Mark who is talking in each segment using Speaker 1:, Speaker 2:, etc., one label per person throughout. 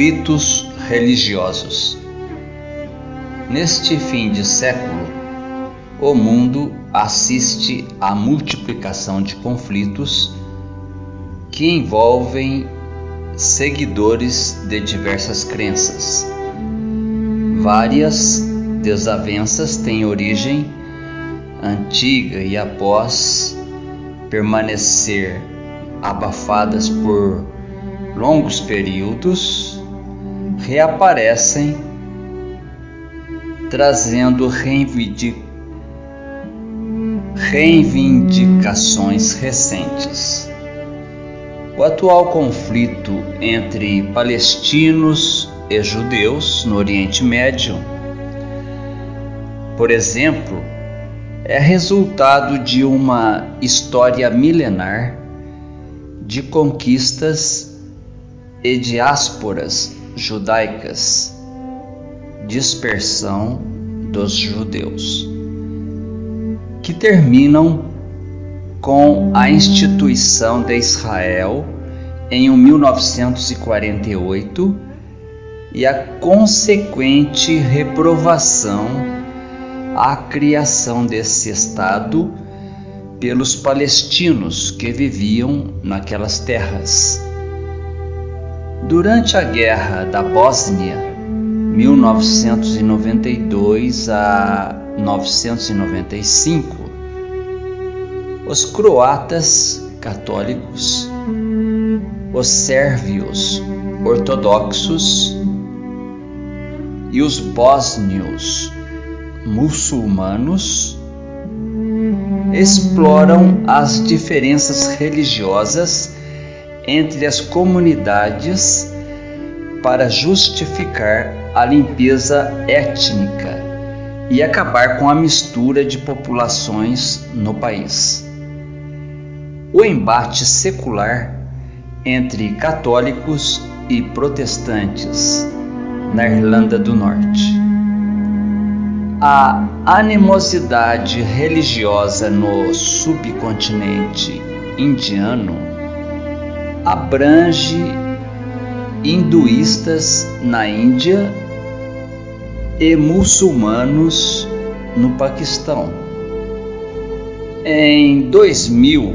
Speaker 1: Conflitos religiosos. Neste fim de século, o mundo assiste à multiplicação de conflitos que envolvem seguidores de diversas crenças. Várias desavenças têm origem antiga e após permanecer abafadas por longos períodos, reaparecem trazendo reivindicações recentes. O atual conflito entre palestinos e judeus no Oriente Médio, por exemplo, é resultado de uma história milenar de conquistas e diásporas judaicas, dispersão dos judeus, que terminam com a instituição de Israel em 1948 e a consequente reprovação à criação desse Estado pelos palestinos que viviam naquelas terras. Durante a Guerra da Bósnia, 1992 a 995, os croatas católicos, os sérvios ortodoxos e os bósnios muçulmanos exploram as diferenças religiosas entre as comunidades para justificar a limpeza étnica e acabar com a mistura de populações no país. O embate secular entre católicos e protestantes na Irlanda do Norte. A animosidade religiosa no subcontinente indiano abrange hinduístas na Índia e muçulmanos no Paquistão. Em 2000,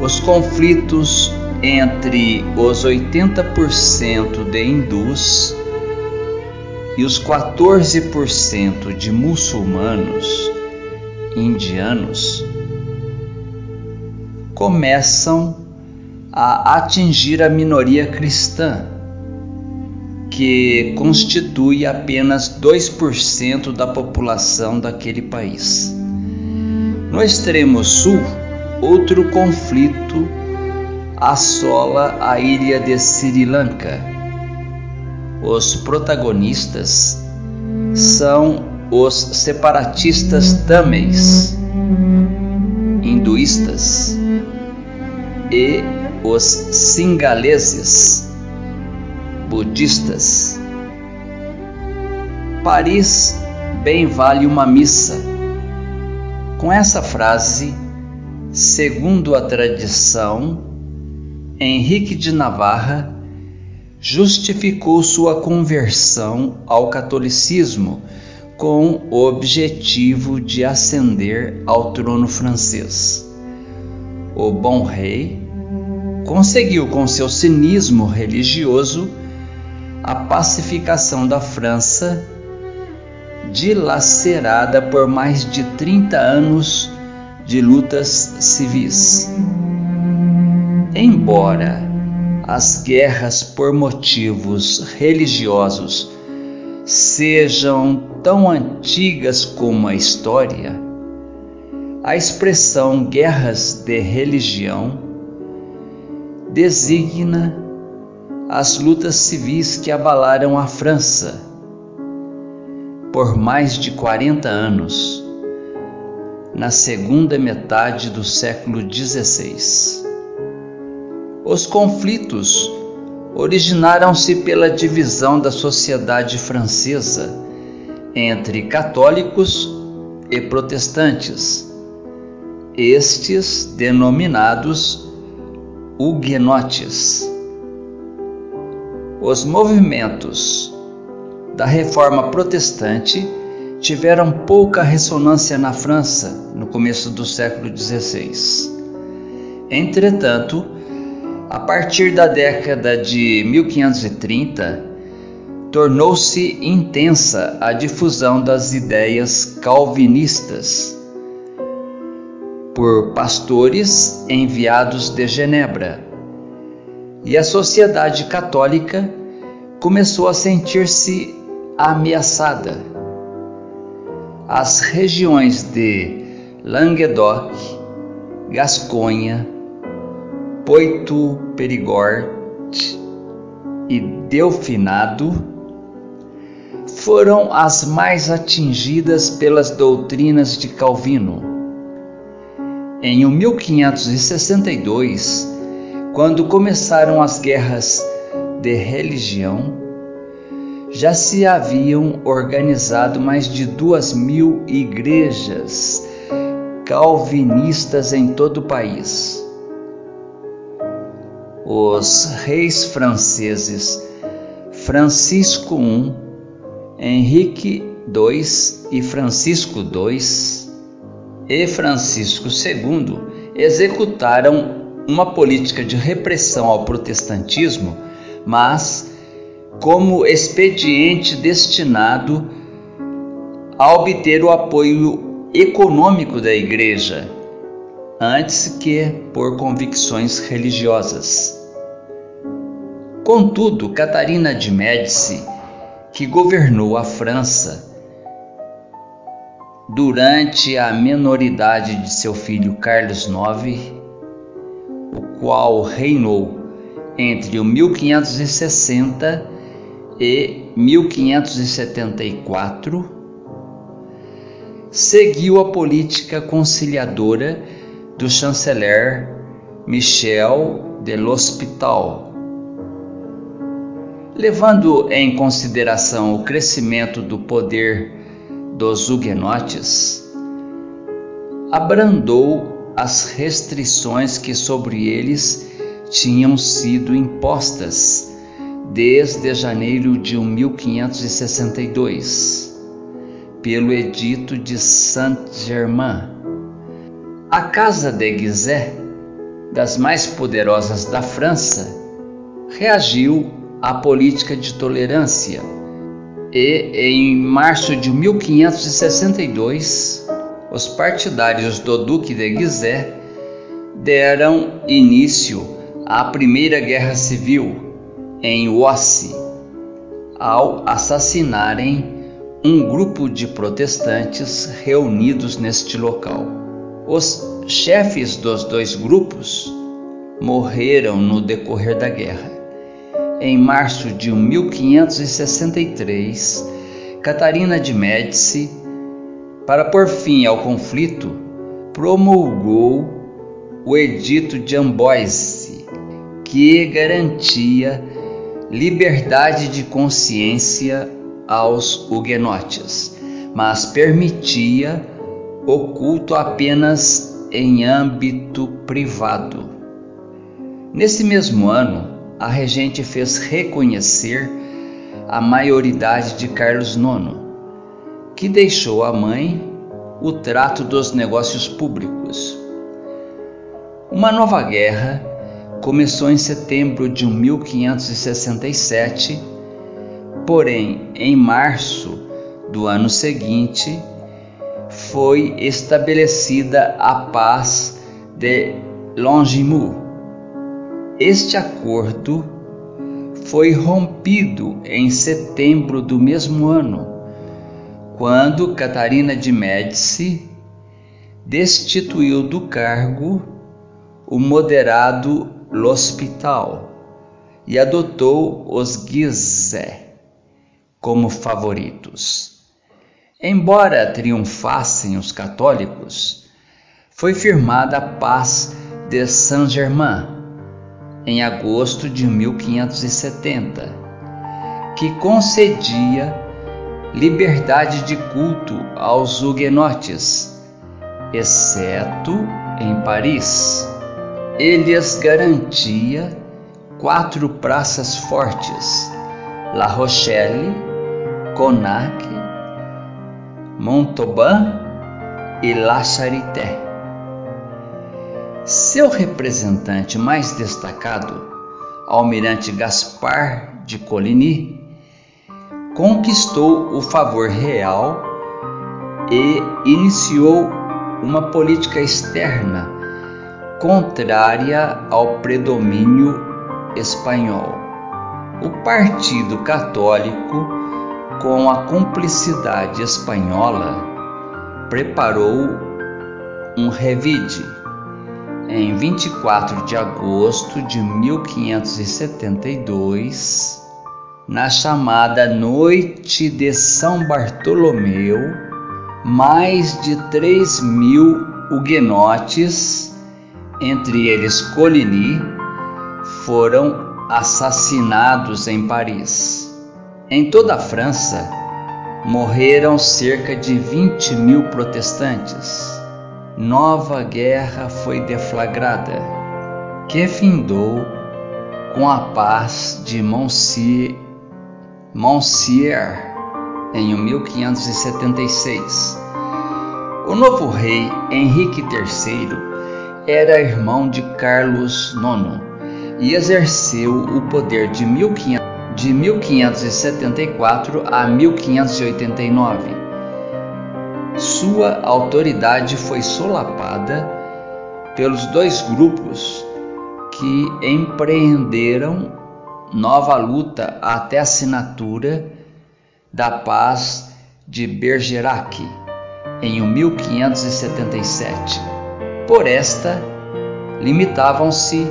Speaker 1: os conflitos entre os 80% de hindus e os 14% de muçulmanos indianos começam a atingir a minoria cristã, que constitui apenas 2% da população daquele país. No extremo sul, outro conflito assola a ilha de Sri Lanka. Os protagonistas são os separatistas tamils, hinduístas e os singaleses budistas. Paris bem vale uma missa. Com essa frase, segundo a tradição, Henrique de Navarra justificou sua conversão ao catolicismo com o objetivo de ascender ao trono francês. O bom rei conseguiu com seu cinismo religioso a pacificação da França, dilacerada por mais de 30 anos de lutas civis. Embora as guerras por motivos religiosos sejam tão antigas como a história, a expressão guerras de religião designa as lutas civis que abalaram a França por mais de 40 anos, na segunda metade do século XVI. Os conflitos originaram-se pela divisão da sociedade francesa entre católicos e protestantes, estes denominados huguenotes. Os movimentos da reforma protestante tiveram pouca ressonância na França no começo do século XVI. Entretanto, a partir da década de 1530, tornou-se intensa a difusão das ideias calvinistas por pastores enviados de Genebra, e a sociedade católica começou a sentir-se ameaçada as regiões de Languedoc, Gasconha, Poitou Perigord e Delfinado foram as mais atingidas pelas doutrinas de Calvino. Em 1562, quando começaram as guerras de religião, já se haviam organizado mais de duas mil igrejas calvinistas em todo o país. Os reis franceses Francisco I, Henrique II e Francisco II e Francisco II executaram uma política de repressão ao protestantismo, mas como expediente destinado a obter o apoio econômico da Igreja, antes que por convicções religiosas. Contudo, Catarina de Médici, que governou a França durante a menoridade de seu filho Carlos IX, o qual reinou entre o 1560 e 1574, seguiu a política conciliadora do chanceler Michel de l'Hospital, levando em consideração o crescimento do poder dos huguenotes, abrandou as restrições que sobre eles tinham sido impostas desde janeiro de 1562, pelo Edito de Saint-Germain. A Casa de Guizet, das mais poderosas da França, reagiu à política de tolerância e, em março de 1562, os partidários do Duque de Guizet deram início à Primeira Guerra Civil em Wassi ao assassinarem um grupo de protestantes reunidos neste local. Os chefes dos dois grupos morreram no decorrer da guerra. Em março de 1563, Catarina de Médici, para pôr fim ao conflito, promulgou o Edito de Amboise, que garantia liberdade de consciência aos huguenotes, mas permitia o culto apenas em âmbito privado. Nesse mesmo ano, a regente fez reconhecer a maioridade de Carlos IX, que deixou à mãe o trato dos negócios públicos. Uma nova guerra começou em setembro de 1567, porém, em março do ano seguinte, foi estabelecida a paz de Longimou. Este acordo foi rompido em setembro do mesmo ano, quando Catarina de Médici destituiu do cargo o moderado l'Hospital e adotou os Guizet como favoritos. Embora triunfassem os católicos, foi firmada a Paz de Saint-Germain em agosto de 1570, que concedia liberdade de culto aos huguenotes, exceto em Paris ele lhes garantia quatro praças fortes La Rochelle, Conac, Montauban e La Charité. Seu representante mais destacado, Almirante Gaspar de Coligny, conquistou o favor real e iniciou uma política externa contrária ao predomínio espanhol. O Partido Católico, com a cumplicidade espanhola, preparou um revide em 24 de agosto de 1572, na chamada Noite de São Bartolomeu, mais de 3 mil huguenotes, entre eles Coligny, foram assassinados em Paris. Em toda a França, morreram cerca de 20 mil protestantes. Nova guerra foi deflagrada, que findou com a paz de Monsieur em 1576. O novo rei Henrique III era irmão de Carlos IX e exerceu o poder de 1500 de 1574 a 1589. Sua autoridade foi solapada pelos dois grupos que empreenderam nova luta até a assinatura da Paz de Bergerac em 1577. Por esta, limitavam-se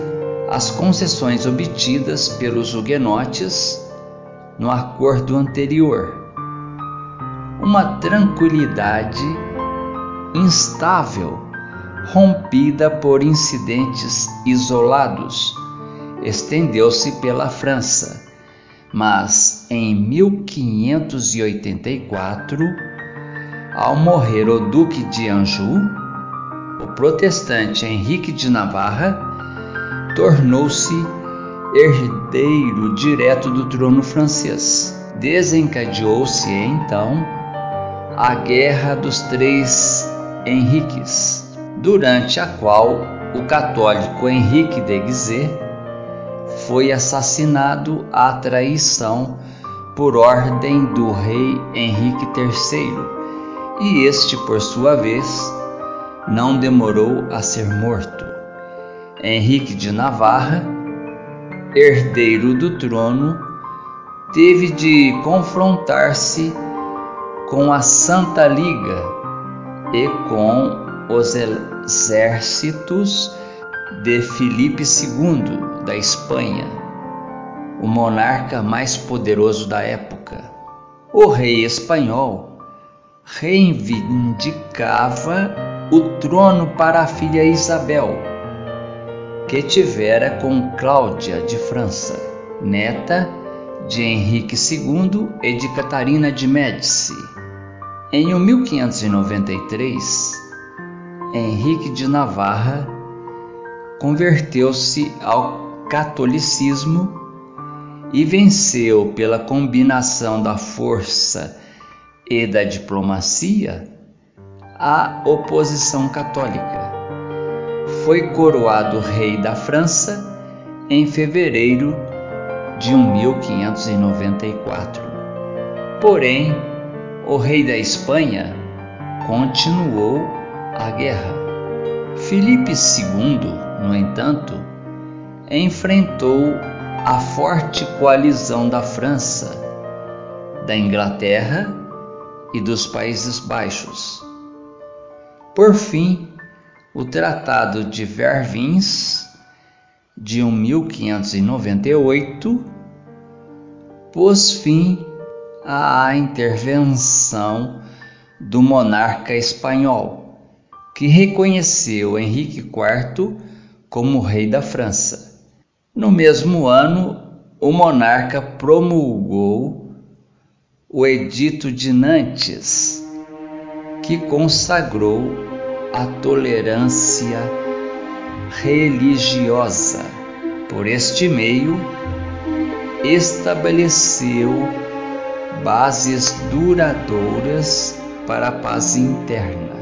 Speaker 1: as concessões obtidas pelos huguenotes no acordo anterior. Uma tranquilidade instável, rompida por incidentes isolados, estendeu-se pela França, mas em 1584, ao morrer o Duque de Anjou, o protestante Henrique de Navarra tornou-se herdeiro direto do trono francês. Desencadeou-se então a Guerra dos Três Henriques, durante a qual o católico Henrique de Guizet foi assassinado à traição por ordem do rei Henrique III, e este, por sua vez, não demorou a ser morto. Henrique de Navarra, herdeiro do trono, teve de confrontar-se com a Santa Liga e com os exércitos de Filipe II da Espanha, o monarca mais poderoso da época. O rei espanhol reivindicava o trono para a filha Isabel que tivera com Cláudia de França, neta de Henrique II e de Catarina de Médici. Em 1593, Henrique de Navarra converteu-se ao catolicismo e venceu pela combinação da força e da diplomacia a oposição católica foi coroado rei da França em fevereiro de 1594. Porém, o rei da Espanha continuou a guerra. Filipe II, no entanto, enfrentou a forte coalizão da França, da Inglaterra e dos Países Baixos. Por fim, o Tratado de Vervins, de 1598, pôs fim à intervenção do monarca espanhol, que reconheceu Henrique IV como rei da França. No mesmo ano, o monarca promulgou o Edito de Nantes, que consagrou a tolerância religiosa. Por este meio, estabeleceu bases duradouras para a paz interna.